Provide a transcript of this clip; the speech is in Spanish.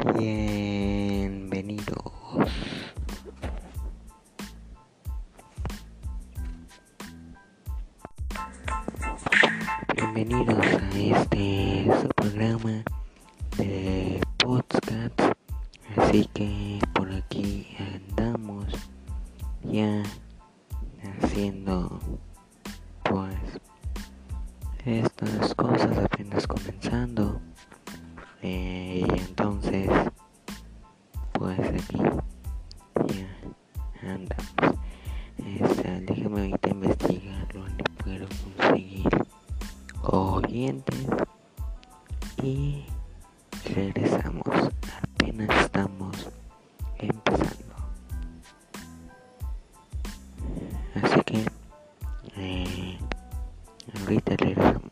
Bienvenidos. Bienvenidos a este su programa de podcast. Así que por aquí andamos ya haciendo pues estas cosas apenas comenzando. Eh, y entonces pues aquí ya andamos. Este, déjame ahorita investigar donde puedo conseguir oyentes y regresamos. Apenas estamos empezando. Así que eh, ahorita regresamos.